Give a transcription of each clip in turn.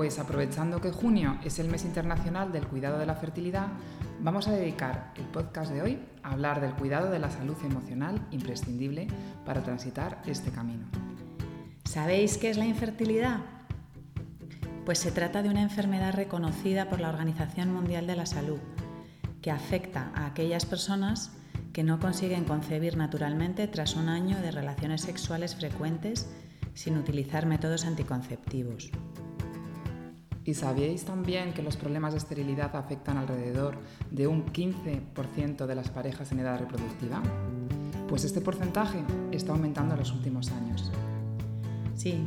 Pues aprovechando que junio es el mes internacional del cuidado de la fertilidad, vamos a dedicar el podcast de hoy a hablar del cuidado de la salud emocional imprescindible para transitar este camino. ¿Sabéis qué es la infertilidad? Pues se trata de una enfermedad reconocida por la Organización Mundial de la Salud, que afecta a aquellas personas que no consiguen concebir naturalmente tras un año de relaciones sexuales frecuentes sin utilizar métodos anticonceptivos. ¿Y sabíais también que los problemas de esterilidad afectan alrededor de un 15% de las parejas en edad reproductiva? Pues este porcentaje está aumentando en los últimos años. Sí,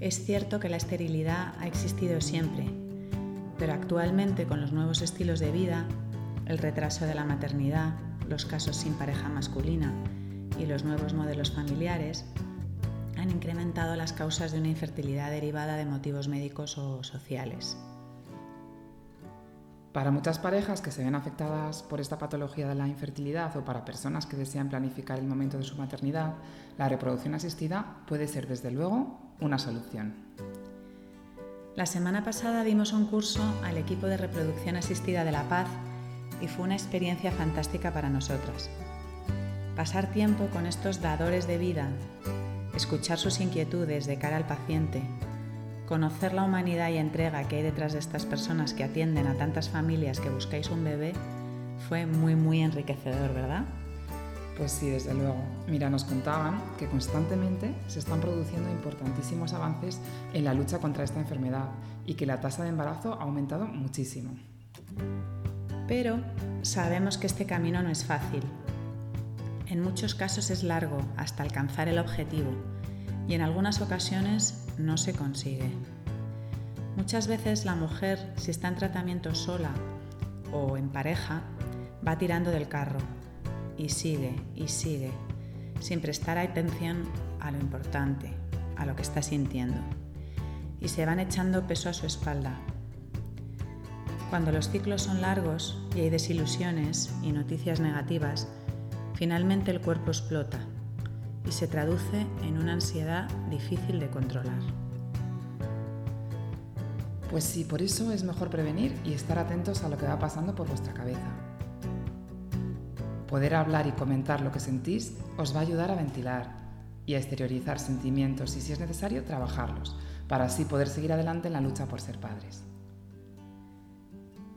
es cierto que la esterilidad ha existido siempre, pero actualmente con los nuevos estilos de vida, el retraso de la maternidad, los casos sin pareja masculina y los nuevos modelos familiares, han incrementado las causas de una infertilidad derivada de motivos médicos o sociales. Para muchas parejas que se ven afectadas por esta patología de la infertilidad o para personas que desean planificar el momento de su maternidad, la reproducción asistida puede ser desde luego una solución. La semana pasada dimos un curso al equipo de reproducción asistida de La Paz y fue una experiencia fantástica para nosotras. Pasar tiempo con estos dadores de vida escuchar sus inquietudes de cara al paciente, conocer la humanidad y entrega que hay detrás de estas personas que atienden a tantas familias que buscáis un bebé, fue muy, muy enriquecedor, ¿verdad? Pues sí, desde luego. Mira, nos contaban que constantemente se están produciendo importantísimos avances en la lucha contra esta enfermedad y que la tasa de embarazo ha aumentado muchísimo. Pero sabemos que este camino no es fácil en muchos casos es largo hasta alcanzar el objetivo y en algunas ocasiones no se consigue. Muchas veces la mujer, si está en tratamiento sola o en pareja, va tirando del carro y sigue y sigue, sin prestar atención a lo importante, a lo que está sintiendo, y se van echando peso a su espalda. Cuando los ciclos son largos y hay desilusiones y noticias negativas, Finalmente el cuerpo explota y se traduce en una ansiedad difícil de controlar. Pues sí, por eso es mejor prevenir y estar atentos a lo que va pasando por vuestra cabeza. Poder hablar y comentar lo que sentís os va a ayudar a ventilar y a exteriorizar sentimientos y si es necesario trabajarlos, para así poder seguir adelante en la lucha por ser padres.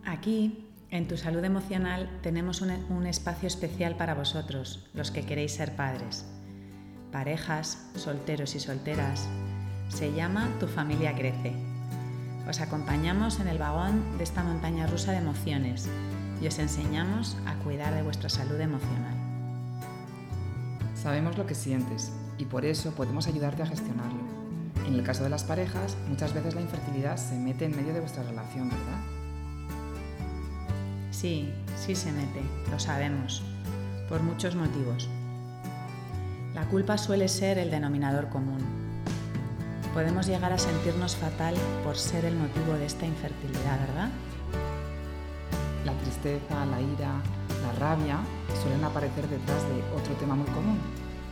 Aquí en tu salud emocional tenemos un, espacio especial para vosotros, los que queréis ser padres. Parejas, solteros y solteras. Se llama Tu familia crece. Os acompañamos en el vagón de esta montaña rusa de emociones y os enseñamos a cuidar de vuestra salud emocional. Sabemos lo que sientes y por eso podemos ayudarte a gestionarlo. En el caso de las parejas, muchas veces la infertilidad se mete en medio de vuestra relación, ¿verdad? Sí, sí se mete, lo sabemos, por muchos motivos. La culpa suele ser el denominador común. Podemos llegar a sentirnos fatal por ser el motivo de esta infertilidad, ¿verdad? La tristeza, la ira, la rabia suelen aparecer detrás de otro tema muy común,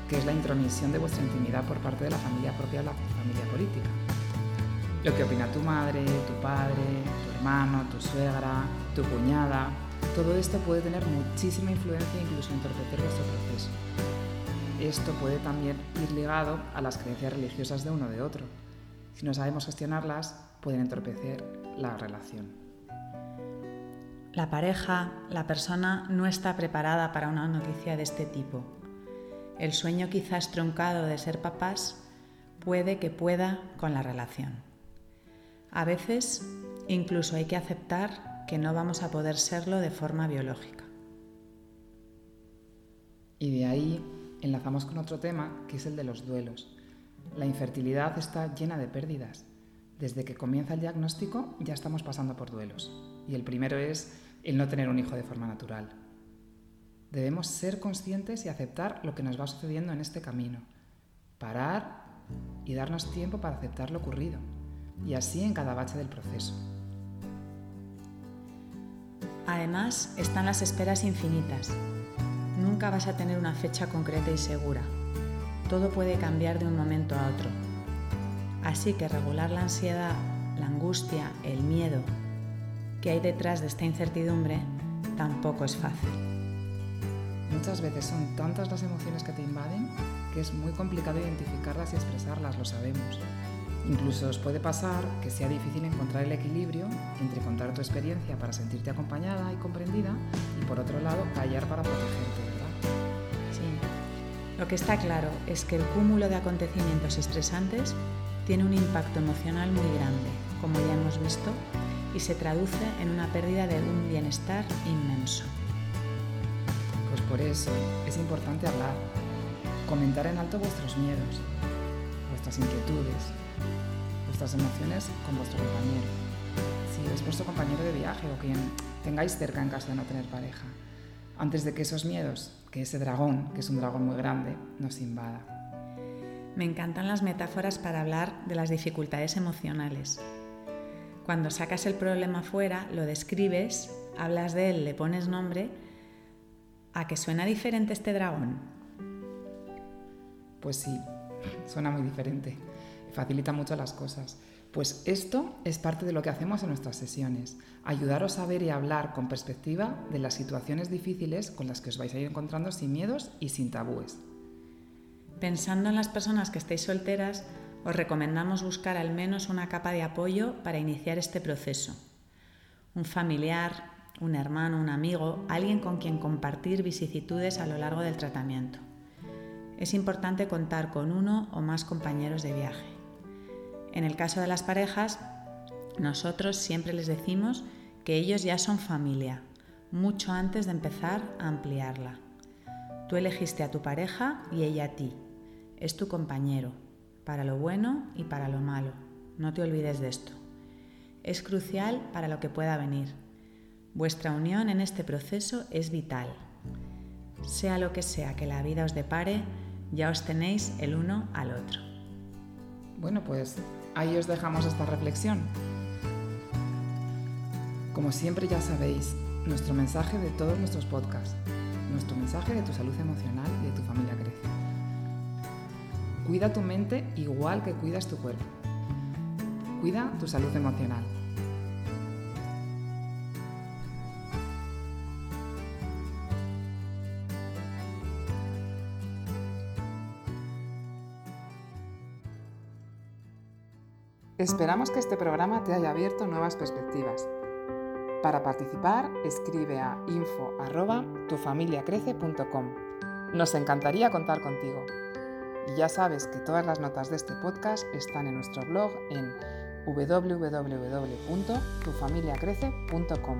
que es la intromisión de vuestra intimidad por parte de la familia propia o la familia política. Lo que opina tu madre, tu padre, tu hermano, tu suegra, tu cuñada, todo esto puede tener muchísima influencia e incluso entorpecer vuestro proceso. Esto puede también ir ligado a las creencias religiosas de uno de otro. Si no sabemos gestionarlas, pueden entorpecer la relación. La pareja, la persona no está preparada para una noticia de este tipo. El sueño quizás truncado de ser papás puede que pueda con la relación. A veces incluso hay que aceptar que no vamos a poder serlo de forma biológica. Y de ahí enlazamos con otro tema que es el de los duelos. La infertilidad está llena de pérdidas. Desde que comienza el diagnóstico ya estamos pasando por duelos. Y el primero es el no tener un hijo de forma natural. Debemos ser conscientes y aceptar lo que nos va sucediendo en este camino. Parar y darnos tiempo para aceptar lo ocurrido. Y así en cada bache del proceso. Además, están las esperas infinitas. Nunca vas a tener una fecha concreta y segura. Todo puede cambiar de un momento a otro. Así que regular la ansiedad, la angustia, el miedo que hay detrás de esta incertidumbre tampoco es fácil. Muchas veces son tantas las emociones que te invaden que es muy complicado identificarlas y expresarlas, lo sabemos. Incluso os puede pasar que sea difícil encontrar el equilibrio entre contar tu experiencia para sentirte acompañada y comprendida y por otro lado callar para protegerte, ¿verdad? Sí. Lo que está claro es que el cúmulo de acontecimientos estresantes tiene un impacto emocional muy grande, como ya hemos visto, y se traduce en una pérdida de un bienestar inmenso. Pues por eso es importante hablar, comentar en alto vuestros miedos, vuestras inquietudes, vuestras emociones con vuestro compañero. Si es vuestro compañero de viaje o quien tengáis cerca en caso de no tener pareja, antes de que esos miedos, que ese dragón, que es un dragón muy grande, nos invada. Me encantan las metáforas para hablar de las dificultades emocionales. Cuando sacas el problema fuera, lo describes, hablas de él, le pones nombre, ¿a que suena diferente este dragón? Pues sí, suena muy diferente facilita mucho las cosas. Pues esto es parte de lo que hacemos en nuestras sesiones, ayudaros a ver y hablar con perspectiva de las situaciones difíciles con las que os vais a ir encontrando sin miedos y sin tabúes. Pensando en las personas que estáis solteras, os recomendamos buscar al menos una capa de apoyo para iniciar este proceso. Un familiar, un hermano, un amigo, alguien con quien compartir vicisitudes a lo largo del tratamiento. Es importante contar con uno o más compañeros de viaje. En el caso de las parejas, nosotros siempre les decimos que ellos ya son familia, mucho antes de empezar a ampliarla. Tú elegiste a tu pareja y ella a ti. Es tu compañero, para lo bueno y para lo malo. No te olvides de esto. Es crucial para lo que pueda venir. Vuestra unión en este proceso es vital. Sea lo que sea que la vida os depare, ya os tenéis el uno al otro. Bueno, pues ahí os dejamos esta reflexión. Como siempre ya sabéis, nuestro mensaje de todos nuestros podcasts, nuestro mensaje de tu salud emocional y de tu familia crece. Cuida tu mente igual que cuidas tu cuerpo. Cuida tu salud emocional. Esperamos que este programa te haya abierto nuevas perspectivas. Para participar, escribe a info@tufamiliacrece.com. Nos encantaría contar contigo. Y ya sabes que todas las notas de este podcast están en nuestro blog en www.tufamiliacrece.com.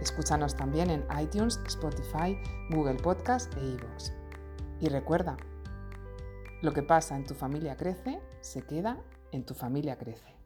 Escúchanos también en iTunes, Spotify, Google Podcast e iVoox. Y recuerda, lo que pasa en tu familia crece, se queda en tu familia crece.